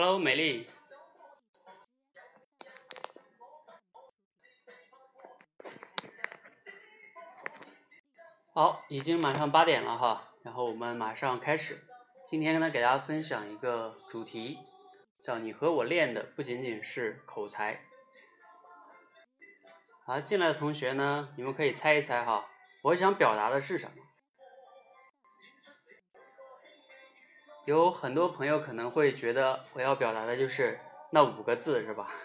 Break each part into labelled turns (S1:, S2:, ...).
S1: Hello，美丽。好，已经马上八点了哈，然后我们马上开始。今天呢，给大家分享一个主题，叫“你和我练的不仅仅是口才”。好，进来的同学呢，你们可以猜一猜哈，我想表达的是什么？有很多朋友可能会觉得我要表达的就是那五个字，是吧？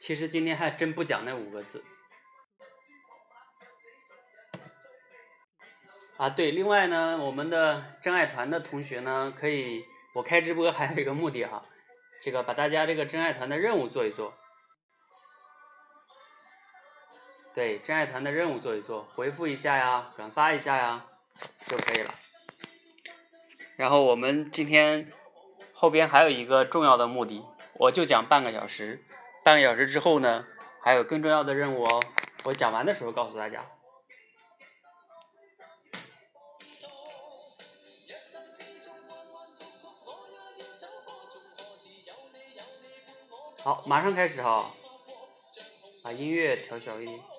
S1: 其实今天还真不讲那五个字。啊，对，另外呢，我们的真爱团的同学呢，可以，我开直播还有一个目的哈，这个把大家这个真爱团的任务做一做，对，真爱团的任务做一做，回复一下呀，转发一下呀，就可以了。然后我们今天后边还有一个重要的目的，我就讲半个小时，半个小时之后呢，还有更重要的任务哦，我讲完的时候告诉大家。好，马上开始哈，把音乐调小一点。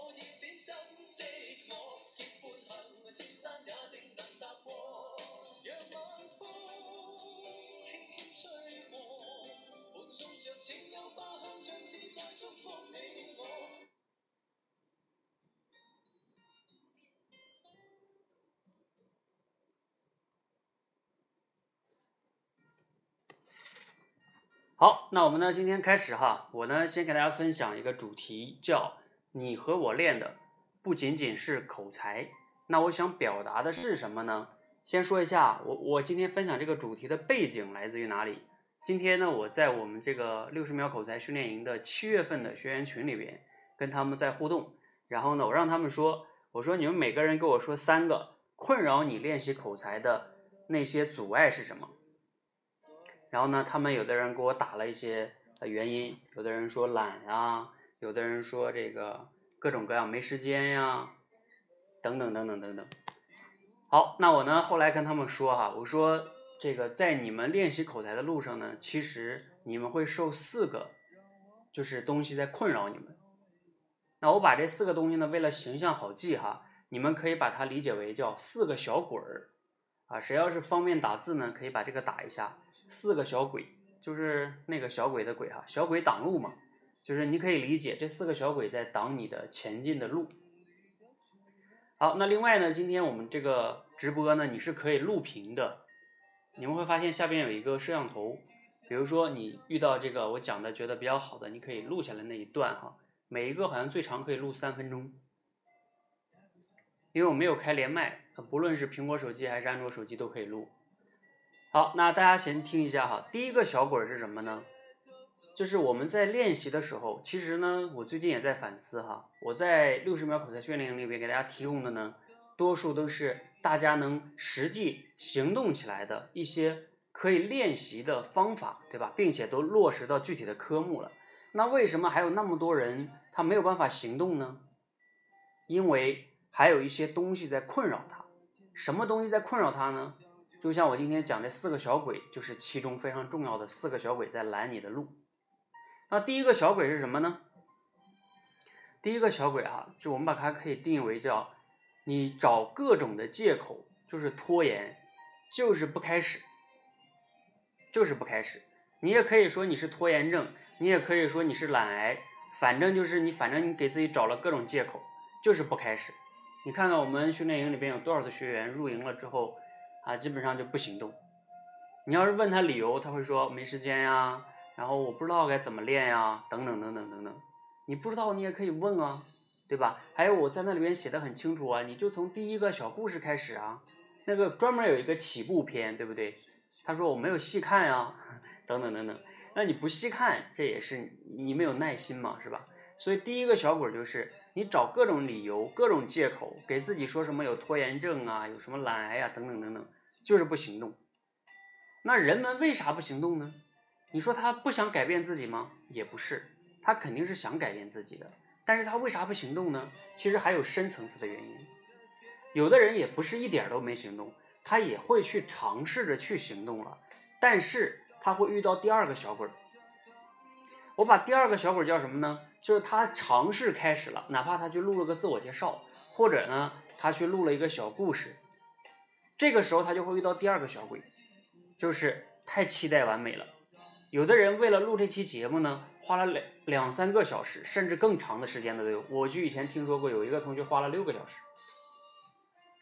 S1: 那我们呢？今天开始哈，我呢先给大家分享一个主题，叫“你和我练的不仅仅是口才”。那我想表达的是什么呢？先说一下，我我今天分享这个主题的背景来自于哪里？今天呢，我在我们这个六十秒口才训练营的七月份的学员群里边跟他们在互动，然后呢，我让他们说，我说你们每个人给我说三个困扰你练习口才的那些阻碍是什么？然后呢，他们有的人给我打了一些原因，有的人说懒呀，有的人说这个各种各样没时间呀，等等等等等等。好，那我呢后来跟他们说哈，我说这个在你们练习口才的路上呢，其实你们会受四个就是东西在困扰你们。那我把这四个东西呢，为了形象好记哈，你们可以把它理解为叫四个小鬼儿。啊，谁要是方便打字呢，可以把这个打一下。四个小鬼，就是那个小鬼的鬼哈，小鬼挡路嘛，就是你可以理解这四个小鬼在挡你的前进的路。好，那另外呢，今天我们这个直播呢，你是可以录屏的。你们会发现下边有一个摄像头，比如说你遇到这个我讲的觉得比较好的，你可以录下来那一段哈，每一个好像最长可以录三分钟。因为我没有开连麦，不论是苹果手机还是安卓手机都可以录。好，那大家先听一下哈。第一个小鬼是什么呢？就是我们在练习的时候，其实呢，我最近也在反思哈。我在六十秒口才训练营里边给大家提供的呢，多数都是大家能实际行动起来的一些可以练习的方法，对吧？并且都落实到具体的科目了。那为什么还有那么多人他没有办法行动呢？因为。还有一些东西在困扰他，什么东西在困扰他呢？就像我今天讲这四个小鬼，就是其中非常重要的四个小鬼在拦你的路。那第一个小鬼是什么呢？第一个小鬼哈，就我们把它可以定义为叫你找各种的借口，就是拖延，就是不开始，就是不开始。你也可以说你是拖延症，你也可以说你是懒癌，反正就是你，反正你给自己找了各种借口，就是不开始。你看看我们训练营里边有多少的学员入营了之后，啊，基本上就不行动。你要是问他理由，他会说没时间呀，然后我不知道该怎么练呀，等等等等等等。你不知道你也可以问啊，对吧？还有我在那里边写的很清楚啊，你就从第一个小故事开始啊，那个专门有一个起步篇，对不对？他说我没有细看呀，等等等等。那你不细看，这也是你没有耐心嘛，是吧？所以第一个小鬼就是。你找各种理由、各种借口，给自己说什么有拖延症啊，有什么懒癌呀，等等等等，就是不行动。那人们为啥不行动呢？你说他不想改变自己吗？也不是，他肯定是想改变自己的，但是他为啥不行动呢？其实还有深层次的原因。有的人也不是一点都没行动，他也会去尝试着去行动了，但是他会遇到第二个小鬼儿。我把第二个小鬼叫什么呢？就是他尝试开始了，哪怕他去录了个自我介绍，或者呢，他去录了一个小故事，这个时候他就会遇到第二个小鬼，就是太期待完美了。有的人为了录这期节目呢，花了两两三个小时，甚至更长的时间的都有。我就以前听说过有一个同学花了六个小时。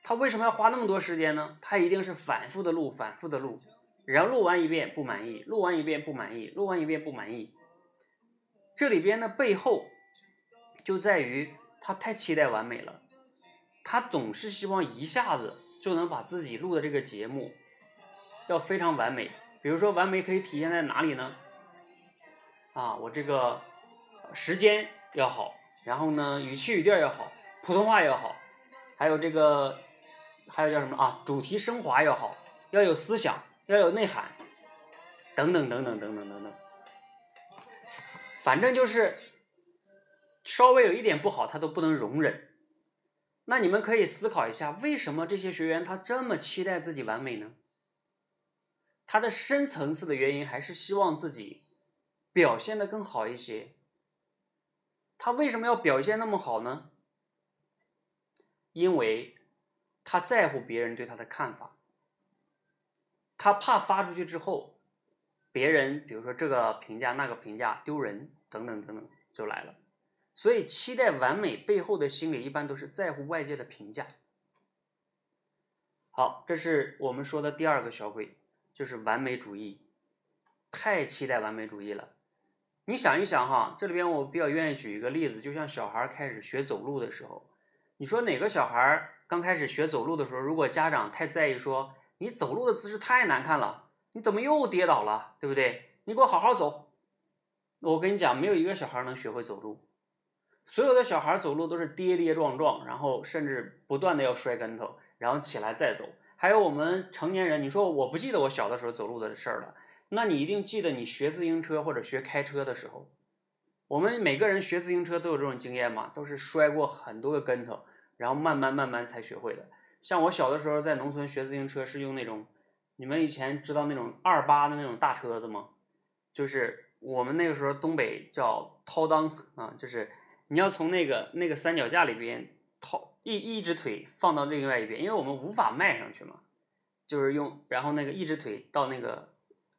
S1: 他为什么要花那么多时间呢？他一定是反复的录，反复的录，然后录完一遍不满意，录完一遍不满意，录完一遍不满意。这里边的背后，就在于他太期待完美了，他总是希望一下子就能把自己录的这个节目要非常完美。比如说，完美可以体现在哪里呢？啊，我这个时间要好，然后呢，语气语调要好，普通话要好，还有这个还有叫什么啊？主题升华要好，要有思想，要有内涵，等等等等等等等等。反正就是稍微有一点不好，他都不能容忍。那你们可以思考一下，为什么这些学员他这么期待自己完美呢？他的深层次的原因还是希望自己表现的更好一些。他为什么要表现那么好呢？因为他在乎别人对他的看法，他怕发出去之后，别人比如说这个评价那个评价丢人。等等等等就来了，所以期待完美背后的心理一般都是在乎外界的评价。好，这是我们说的第二个小鬼，就是完美主义，太期待完美主义了。你想一想哈，这里边我比较愿意举一个例子，就像小孩开始学走路的时候，你说哪个小孩刚开始学走路的时候，如果家长太在意说你走路的姿势太难看了，你怎么又跌倒了，对不对？你给我好好走。我跟你讲，没有一个小孩能学会走路，所有的小孩走路都是跌跌撞撞，然后甚至不断的要摔跟头，然后起来再走。还有我们成年人，你说我不记得我小的时候走路的事儿了，那你一定记得你学自行车或者学开车的时候，我们每个人学自行车都有这种经验嘛，都是摔过很多个跟头，然后慢慢慢慢才学会的。像我小的时候在农村学自行车是用那种，你们以前知道那种二八的那种大车子吗？就是。我们那个时候东北叫掏裆啊，就是你要从那个那个三脚架里边掏一一只腿放到另外一边，因为我们无法迈上去嘛，就是用然后那个一只腿到那个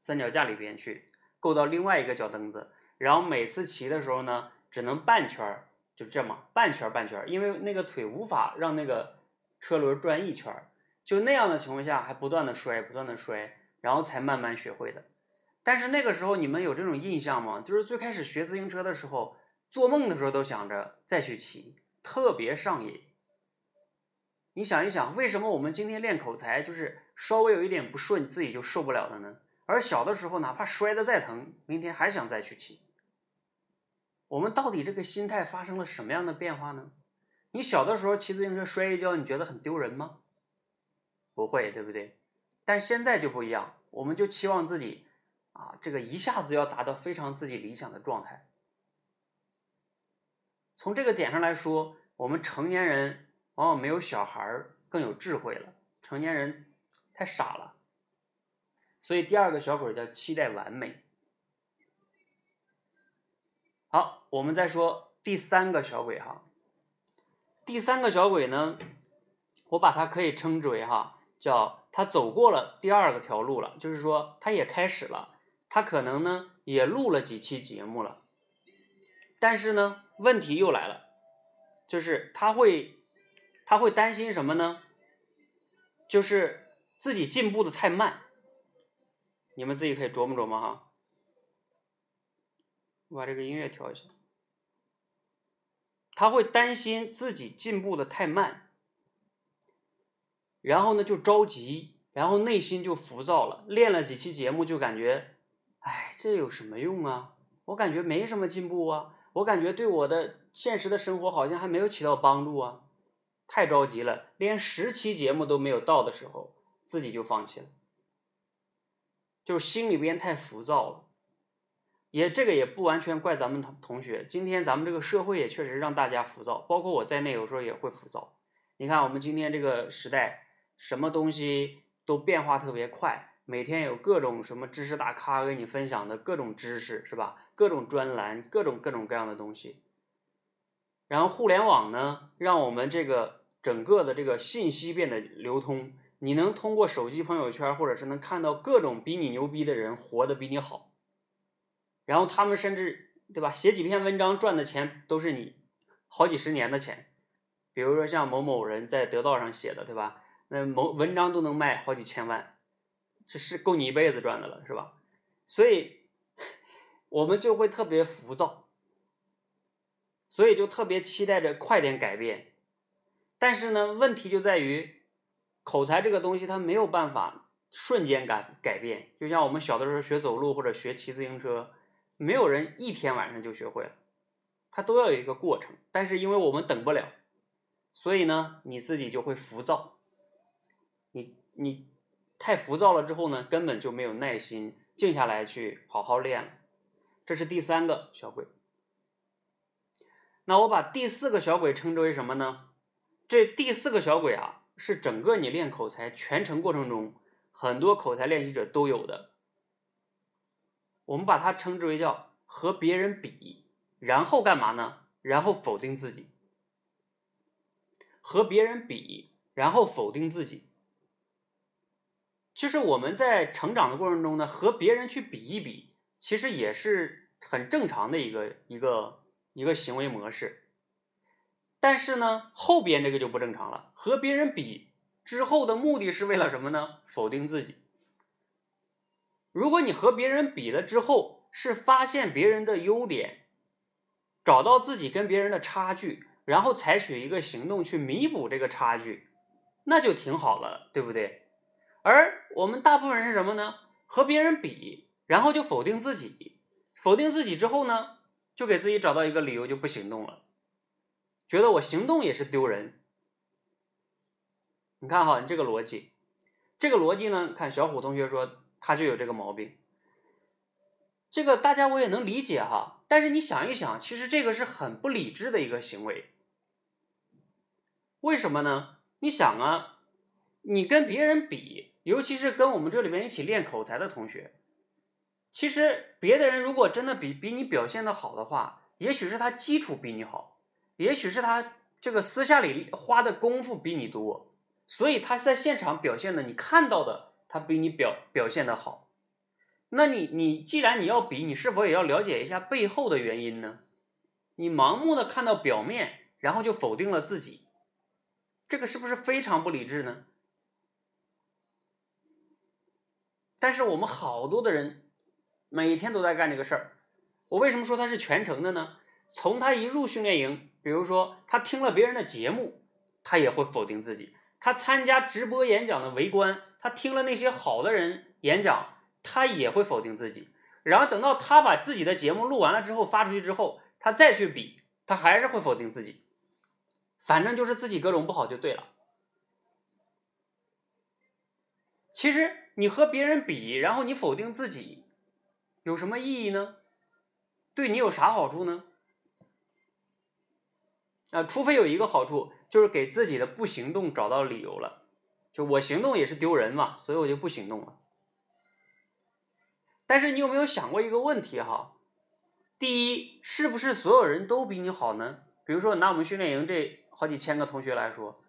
S1: 三脚架里边去够到另外一个脚蹬子，然后每次骑的时候呢，只能半圈儿，就这么半圈儿半圈儿，因为那个腿无法让那个车轮转一圈儿，就那样的情况下还不断的摔不断的摔，然后才慢慢学会的。但是那个时候你们有这种印象吗？就是最开始学自行车的时候，做梦的时候都想着再去骑，特别上瘾。你想一想，为什么我们今天练口才就是稍微有一点不顺，自己就受不了了呢？而小的时候，哪怕摔得再疼，明天还想再去骑。我们到底这个心态发生了什么样的变化呢？你小的时候骑自行车摔一跤，你觉得很丢人吗？不会，对不对？但现在就不一样，我们就期望自己。啊，这个一下子要达到非常自己理想的状态。从这个点上来说，我们成年人往往没有小孩更有智慧了。成年人太傻了，所以第二个小鬼叫期待完美。好，我们再说第三个小鬼哈。第三个小鬼呢，我把它可以称之为哈，叫他走过了第二个条路了，就是说他也开始了。他可能呢也录了几期节目了，但是呢问题又来了，就是他会他会担心什么呢？就是自己进步的太慢，你们自己可以琢磨琢磨哈。我把这个音乐调一下。他会担心自己进步的太慢，然后呢就着急，然后内心就浮躁了。练了几期节目就感觉。哎，这有什么用啊？我感觉没什么进步啊，我感觉对我的现实的生活好像还没有起到帮助啊，太着急了，连十期节目都没有到的时候，自己就放弃了，就是心里边太浮躁了。也这个也不完全怪咱们同同学，今天咱们这个社会也确实让大家浮躁，包括我在内，有时候也会浮躁。你看我们今天这个时代，什么东西都变化特别快，每天有各种什么知识大咖给你分享的各种知识，是吧？各种专栏，各种各种各样的东西。然后互联网呢，让我们这个整个的这个信息变得流通，你能通过手机朋友圈，或者是能看到各种比你牛逼的人活得比你好，然后他们甚至对吧，写几篇文章赚的钱都是你好几十年的钱，比如说像某某人在得道上写的，对吧？那某文章都能卖好几千万，这是够你一辈子赚的了，是吧？所以，我们就会特别浮躁。所以就特别期待着快点改变，但是呢，问题就在于口才这个东西它没有办法瞬间改改变。就像我们小的时候学走路或者学骑自行车，没有人一天晚上就学会了，它都要有一个过程。但是因为我们等不了，所以呢，你自己就会浮躁。你你太浮躁了之后呢，根本就没有耐心静下来去好好练了。这是第三个小鬼。那我把第四个小鬼称之为什么呢？这第四个小鬼啊，是整个你练口才全程过程中，很多口才练习者都有的。我们把它称之为叫和别人比，然后干嘛呢？然后否定自己。和别人比，然后否定自己。其实我们在成长的过程中呢，和别人去比一比，其实也是很正常的一个一个。一个行为模式，但是呢，后边这个就不正常了。和别人比之后的目的是为了什么呢？否定自己。如果你和别人比了之后，是发现别人的优点，找到自己跟别人的差距，然后采取一个行动去弥补这个差距，那就挺好了，对不对？而我们大部分人是什么呢？和别人比，然后就否定自己，否定自己之后呢？就给自己找到一个理由，就不行动了，觉得我行动也是丢人。你看哈，你这个逻辑，这个逻辑呢，看小虎同学说他就有这个毛病。这个大家我也能理解哈，但是你想一想，其实这个是很不理智的一个行为。为什么呢？你想啊，你跟别人比，尤其是跟我们这里面一起练口才的同学。其实别的人如果真的比比你表现的好的话，也许是他基础比你好，也许是他这个私下里花的功夫比你多，所以他在现场表现的你看到的他比你表表现的好。那你你既然你要比，你是否也要了解一下背后的原因呢？你盲目的看到表面，然后就否定了自己，这个是不是非常不理智呢？但是我们好多的人。每天都在干这个事儿，我为什么说他是全程的呢？从他一入训练营，比如说他听了别人的节目，他也会否定自己；他参加直播演讲的围观，他听了那些好的人演讲，他也会否定自己。然后等到他把自己的节目录完了之后发出去之后，他再去比，他还是会否定自己。反正就是自己各种不好就对了。其实你和别人比，然后你否定自己。有什么意义呢？对你有啥好处呢？啊，除非有一个好处，就是给自己的不行动找到理由了。就我行动也是丢人嘛，所以我就不行动了。但是你有没有想过一个问题哈？第一，是不是所有人都比你好呢？比如说拿我们训练营这好几千个同学来说，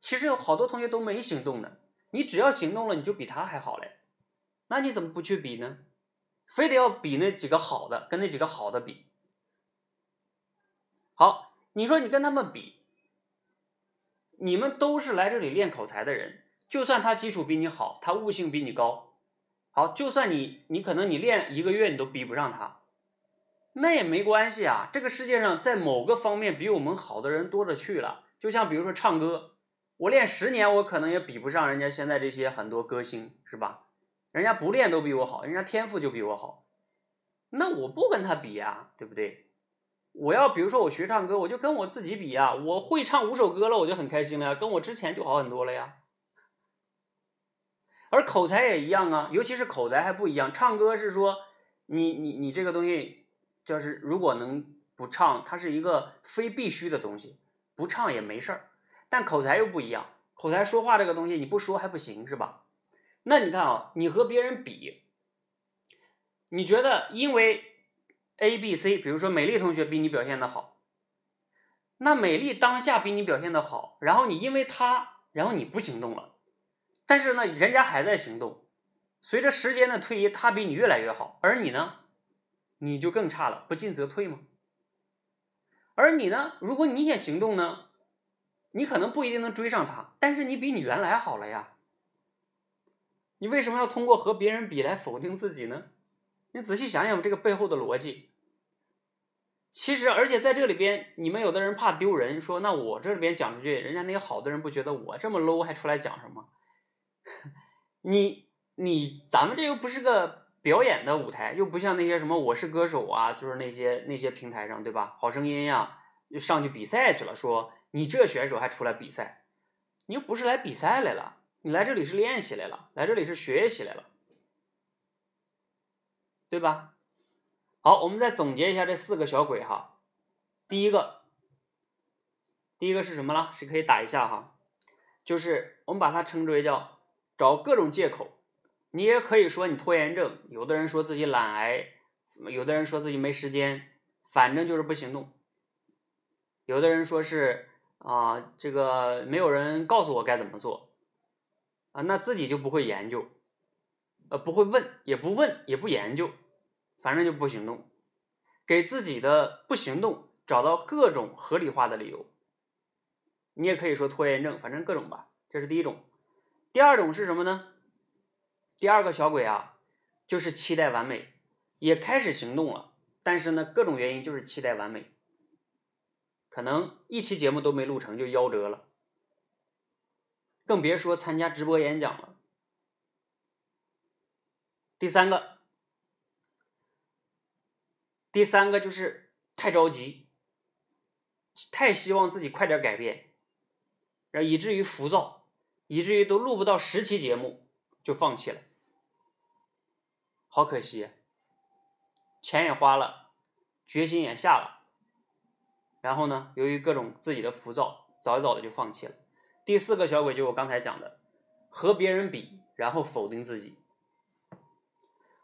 S1: 其实有好多同学都没行动的。你只要行动了，你就比他还好嘞。那你怎么不去比呢？非得要比那几个好的，跟那几个好的比。好，你说你跟他们比，你们都是来这里练口才的人，就算他基础比你好，他悟性比你高，好，就算你你可能你练一个月你都比不上他，那也没关系啊。这个世界上在某个方面比我们好的人多了去了。就像比如说唱歌，我练十年，我可能也比不上人家现在这些很多歌星，是吧？人家不练都比我好，人家天赋就比我好，那我不跟他比呀，对不对？我要比如说我学唱歌，我就跟我自己比呀，我会唱五首歌了，我就很开心了呀，跟我之前就好很多了呀。而口才也一样啊，尤其是口才还不一样，唱歌是说你你你这个东西，就是如果能不唱，它是一个非必须的东西，不唱也没事儿。但口才又不一样，口才说话这个东西你不说还不行是吧？那你看啊，你和别人比，你觉得因为 A、B、C，比如说美丽同学比你表现的好，那美丽当下比你表现的好，然后你因为她，然后你不行动了，但是呢，人家还在行动，随着时间的推移，她比你越来越好，而你呢，你就更差了，不进则退吗？而你呢，如果你也行动呢，你可能不一定能追上他，但是你比你原来好了呀。你为什么要通过和别人比来否定自己呢？你仔细想想这个背后的逻辑。其实，而且在这里边，你们有的人怕丢人，说那我这里边讲出去，人家那些好的人不觉得我这么 low 还出来讲什么？你你咱们这又不是个表演的舞台，又不像那些什么我是歌手啊，就是那些那些平台上对吧？好声音呀，又上去比赛去了，说你这选手还出来比赛，你又不是来比赛来了。你来这里是练习来了，来这里是学习来了，对吧？好，我们再总结一下这四个小鬼哈。第一个，第一个是什么了？谁可以打一下哈？就是我们把它称之为叫找各种借口。你也可以说你拖延症，有的人说自己懒癌，有的人说自己没时间，反正就是不行动。有的人说是啊，这个没有人告诉我该怎么做。啊，那自己就不会研究，呃，不会问，也不问，也不研究，反正就不行动，给自己的不行动找到各种合理化的理由。你也可以说拖延症，反正各种吧，这是第一种。第二种是什么呢？第二个小鬼啊，就是期待完美，也开始行动了，但是呢，各种原因就是期待完美，可能一期节目都没录成就夭折了。更别说参加直播演讲了。第三个，第三个就是太着急，太希望自己快点改变，然后以至于浮躁，以至于都录不到十期节目就放弃了，好可惜，钱也花了，决心也下了，然后呢，由于各种自己的浮躁，早早的就放弃了。第四个小鬼就是我刚才讲的，和别人比，然后否定自己。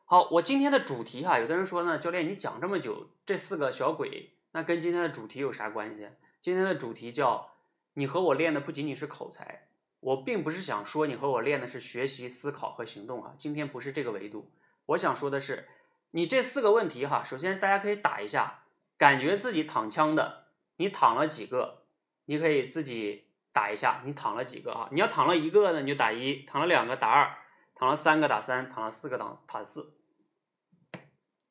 S1: 好，我今天的主题哈，有的人说呢，教练你讲这么久，这四个小鬼，那跟今天的主题有啥关系？今天的主题叫你和我练的不仅仅是口才，我并不是想说你和我练的是学习、思考和行动啊，今天不是这个维度，我想说的是，你这四个问题哈，首先大家可以打一下，感觉自己躺枪的，你躺了几个？你可以自己。打一下，你躺了几个啊？你要躺了一个呢，你就打一；躺了两个打二；躺了三个打三；躺了四个打打四。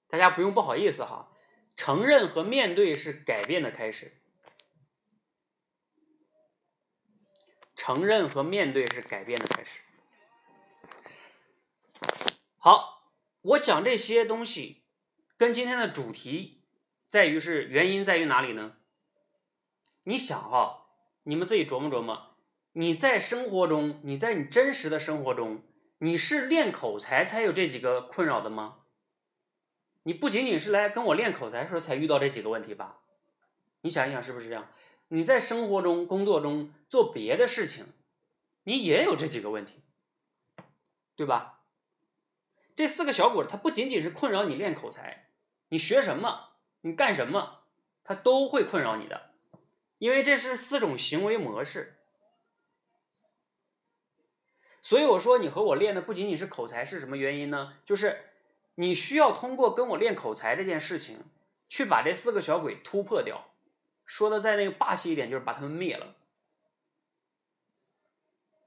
S1: 大家不用不好意思哈，承认和面对是改变的开始。承认和面对是改变的开始。好，我讲这些东西，跟今天的主题在于是原因在于哪里呢？你想哈。你们自己琢磨琢磨，你在生活中，你在你真实的生活中，你是练口才才有这几个困扰的吗？你不仅仅是来跟我练口才时候才遇到这几个问题吧？你想一想是不是这样？你在生活中、工作中做别的事情，你也有这几个问题，对吧？这四个小鬼，它不仅仅是困扰你练口才，你学什么，你干什么，它都会困扰你的。因为这是四种行为模式，所以我说你和我练的不仅仅是口才，是什么原因呢？就是你需要通过跟我练口才这件事情，去把这四个小鬼突破掉。说的再那个霸气一点，就是把他们灭了。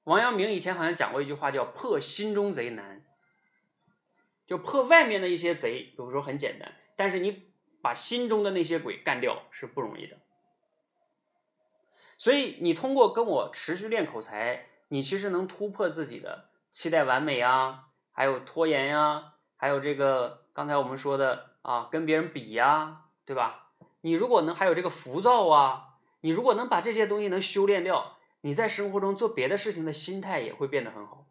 S1: 王阳明以前好像讲过一句话，叫“破心中贼难”，就破外面的一些贼，有时候很简单，但是你把心中的那些鬼干掉是不容易的。所以你通过跟我持续练口才，你其实能突破自己的期待完美啊，还有拖延呀，还有这个刚才我们说的啊，跟别人比呀，对吧？你如果能还有这个浮躁啊，你如果能把这些东西能修炼掉，你在生活中做别的事情的心态也会变得很好。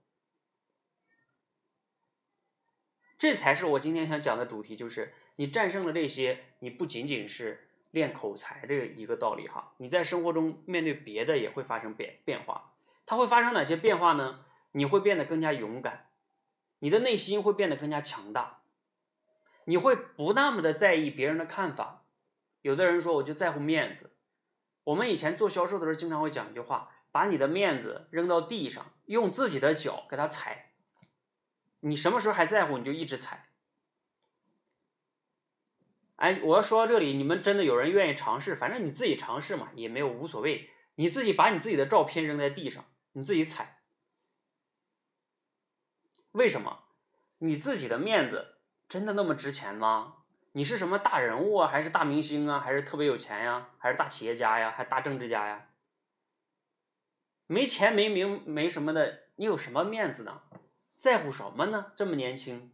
S1: 这才是我今天想讲的主题，就是你战胜了这些，你不仅仅是。练口才这一个道理哈，你在生活中面对别的也会发生变变化，它会发生哪些变化呢？你会变得更加勇敢，你的内心会变得更加强大，你会不那么的在意别人的看法。有的人说我就在乎面子，我们以前做销售的时候经常会讲一句话：把你的面子扔到地上，用自己的脚给它踩。你什么时候还在乎，你就一直踩。哎，我要说到这里，你们真的有人愿意尝试？反正你自己尝试嘛，也没有无所谓。你自己把你自己的照片扔在地上，你自己踩。为什么？你自己的面子真的那么值钱吗？你是什么大人物啊，还是大明星啊，还是特别有钱呀，还是大企业家呀，还大政治家呀？没钱没名没什么的，你有什么面子呢？在乎什么呢？这么年轻，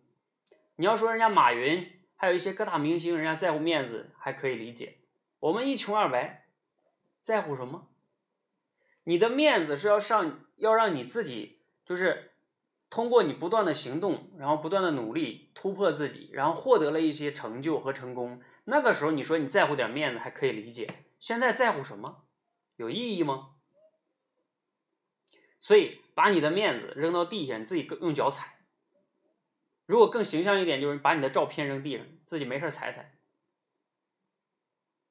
S1: 你要说人家马云。还有一些各大明星，人家在乎面子还可以理解。我们一穷二白，在乎什么？你的面子是要上，要让你自己就是通过你不断的行动，然后不断的努力突破自己，然后获得了一些成就和成功。那个时候你说你在乎点面子还可以理解。现在在乎什么？有意义吗？所以把你的面子扔到地下，你自己用脚踩。如果更形象一点，就是把你的照片扔地上，自己没事踩踩，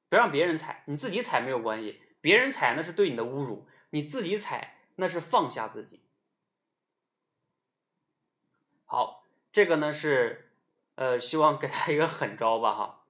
S1: 别让别人踩，你自己踩没有关系，别人踩那是对你的侮辱，你自己踩那是放下自己。好，这个呢是，呃，希望给他一个狠招吧哈。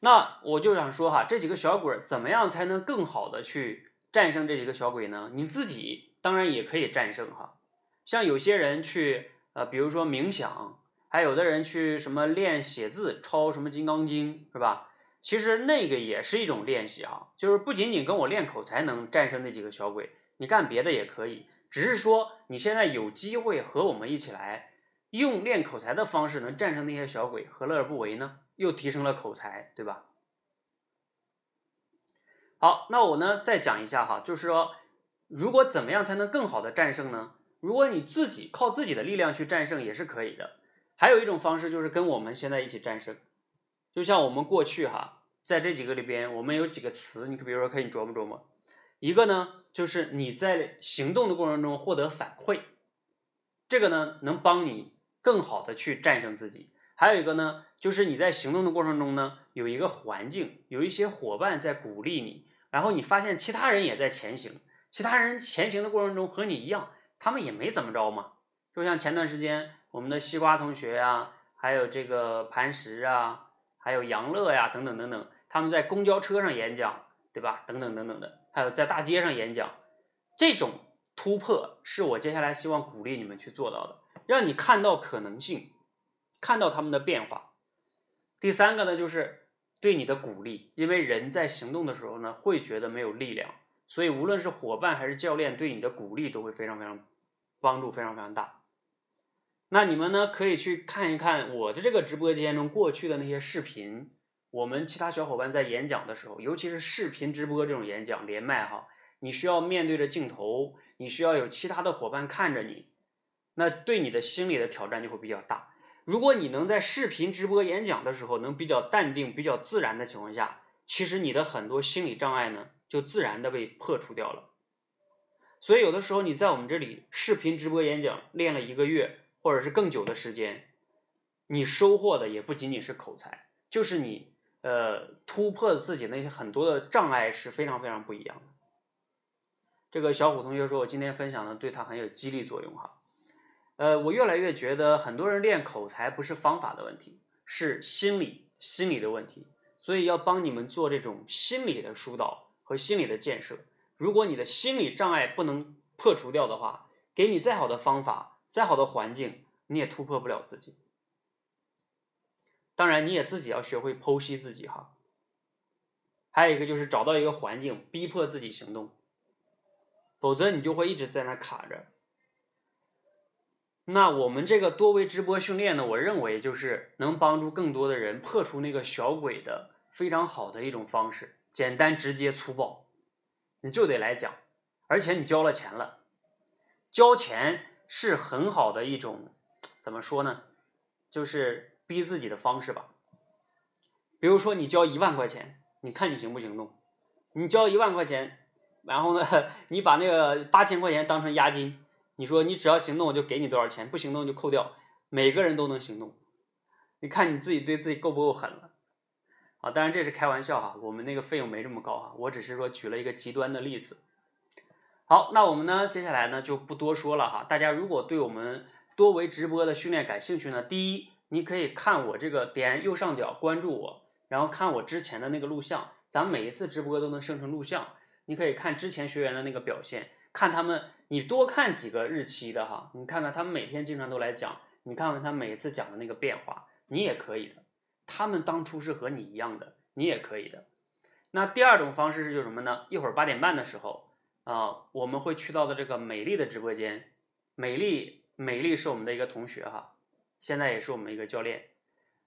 S1: 那我就想说哈，这几个小鬼怎么样才能更好的去战胜这几个小鬼呢？你自己当然也可以战胜哈，像有些人去。呃，比如说冥想，还有的人去什么练写字，抄什么《金刚经》，是吧？其实那个也是一种练习哈，就是不仅仅跟我练口才能战胜那几个小鬼，你干别的也可以。只是说你现在有机会和我们一起来用练口才的方式能战胜那些小鬼，何乐而不为呢？又提升了口才，对吧？好，那我呢再讲一下哈，就是说，如果怎么样才能更好的战胜呢？如果你自己靠自己的力量去战胜也是可以的，还有一种方式就是跟我们现在一起战胜，就像我们过去哈，在这几个里边，我们有几个词，你可比如说可以琢磨琢磨。一个呢，就是你在行动的过程中获得反馈，这个呢能帮你更好的去战胜自己。还有一个呢，就是你在行动的过程中呢，有一个环境，有一些伙伴在鼓励你，然后你发现其他人也在前行，其他人前行的过程中和你一样。他们也没怎么着嘛，就像前段时间我们的西瓜同学呀，还有这个磐石啊，还有杨乐呀，等等等等，他们在公交车上演讲，对吧？等等等等的，还有在大街上演讲，这种突破是我接下来希望鼓励你们去做到的，让你看到可能性，看到他们的变化。第三个呢，就是对你的鼓励，因为人在行动的时候呢，会觉得没有力量。所以，无论是伙伴还是教练，对你的鼓励都会非常非常帮助，非常非常大。那你们呢，可以去看一看我的这个直播间中过去的那些视频。我们其他小伙伴在演讲的时候，尤其是视频直播这种演讲连麦哈，你需要面对着镜头，你需要有其他的伙伴看着你，那对你的心理的挑战就会比较大。如果你能在视频直播演讲的时候能比较淡定、比较自然的情况下，其实你的很多心理障碍呢。就自然的被破除掉了，所以有的时候你在我们这里视频直播演讲练了一个月或者是更久的时间，你收获的也不仅仅是口才，就是你呃突破自己那些很多的障碍是非常非常不一样的。这个小虎同学说，我今天分享的对他很有激励作用哈。呃，我越来越觉得很多人练口才不是方法的问题，是心理心理的问题，所以要帮你们做这种心理的疏导。和心理的建设，如果你的心理障碍不能破除掉的话，给你再好的方法、再好的环境，你也突破不了自己。当然，你也自己要学会剖析自己哈。还有一个就是找到一个环境，逼迫自己行动，否则你就会一直在那卡着。那我们这个多维直播训练呢，我认为就是能帮助更多的人破除那个小鬼的非常好的一种方式。简单直接粗暴，你就得来讲，而且你交了钱了，交钱是很好的一种，怎么说呢？就是逼自己的方式吧。比如说你交一万块钱，你看你行不行动？你交一万块钱，然后呢，你把那个八千块钱当成押金，你说你只要行动我就给你多少钱，不行动就扣掉。每个人都能行动。你看你自己对自己够不够狠了？啊，当然这是开玩笑哈，我们那个费用没这么高哈，我只是说举了一个极端的例子。好，那我们呢，接下来呢就不多说了哈。大家如果对我们多维直播的训练感兴趣呢，第一，你可以看我这个点右上角关注我，然后看我之前的那个录像，咱每一次直播都能生成录像，你可以看之前学员的那个表现，看他们，你多看几个日期的哈，你看看他们每天经常都来讲，你看看他每一次讲的那个变化，你也可以的。他们当初是和你一样的，你也可以的。那第二种方式是就什么呢？一会儿八点半的时候。啊，我们会去到的这个美丽的直播间，美丽美丽是我们的一个同学哈，现在也是我们一个教练。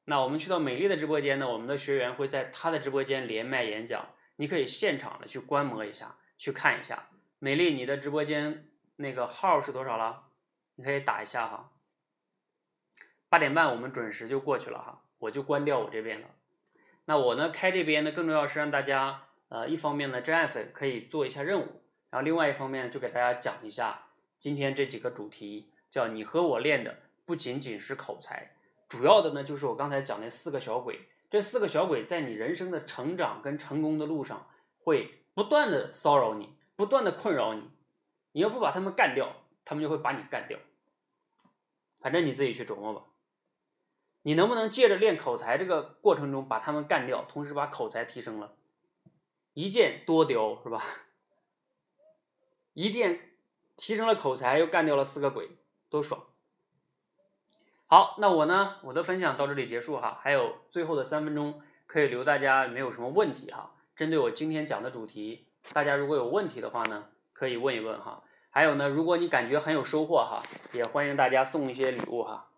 S1: 那我们去到美丽的直播间呢，我们的学员会在他的直播间连麦演讲，你可以现场的去观摩一下，去看一下。美丽，你的直播间那个号是多少了？你可以打一下哈。八点半我们准时就过去了哈，我就关掉我这边了。那我呢开这边呢，更重要是让大家呃，一方面呢真爱粉可以做一下任务。然后另外一方面就给大家讲一下今天这几个主题，叫你和我练的不仅仅是口才，主要的呢就是我刚才讲那四个小鬼，这四个小鬼在你人生的成长跟成功的路上会不断的骚扰你，不断的困扰你，你要不把他们干掉，他们就会把你干掉。反正你自己去琢磨吧，你能不能借着练口才这个过程中把他们干掉，同时把口才提升了，一箭多雕是吧？一箭提升了口才，又干掉了四个鬼，多爽！好，那我呢？我的分享到这里结束哈。还有最后的三分钟，可以留大家没有什么问题哈。针对我今天讲的主题，大家如果有问题的话呢，可以问一问哈。还有呢，如果你感觉很有收获哈，也欢迎大家送一些礼物哈。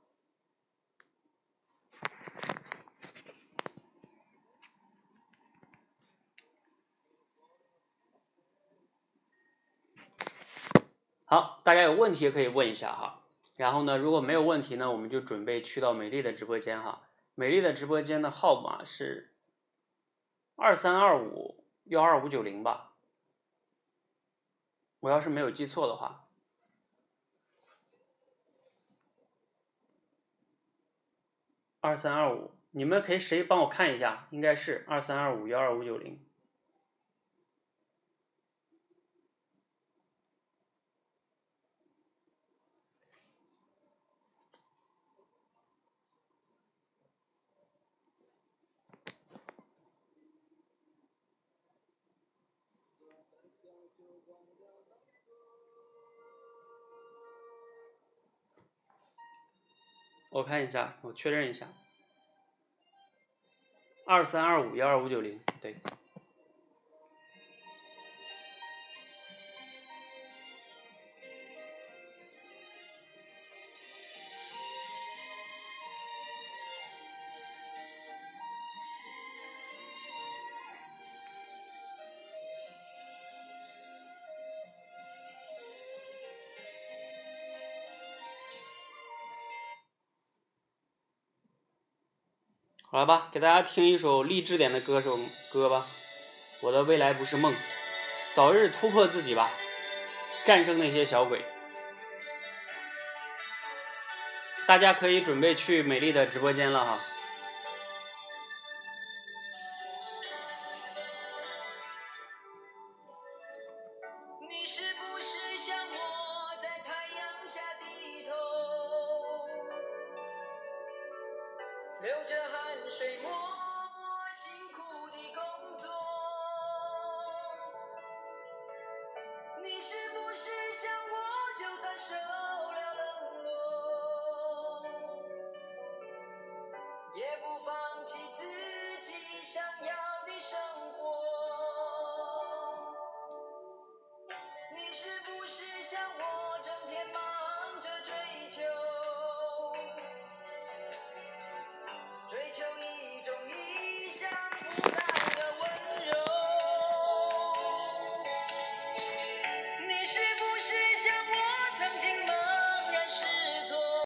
S1: 好，大家有问题可以问一下哈。然后呢，如果没有问题呢，我们就准备去到美丽的直播间哈。美丽的直播间的号码是二三二五幺二五九零吧。我要是没有记错的话，二三二五，你们可以谁帮我看一下？应该是二三二五幺二五九零。我看一下，我确认一下，二三二五幺二五九零，对。好了吧，给大家听一首励志点的歌手歌吧。我的未来不是梦，早日突破自己吧，战胜那些小鬼。大家可以准备去美丽的直播间了哈。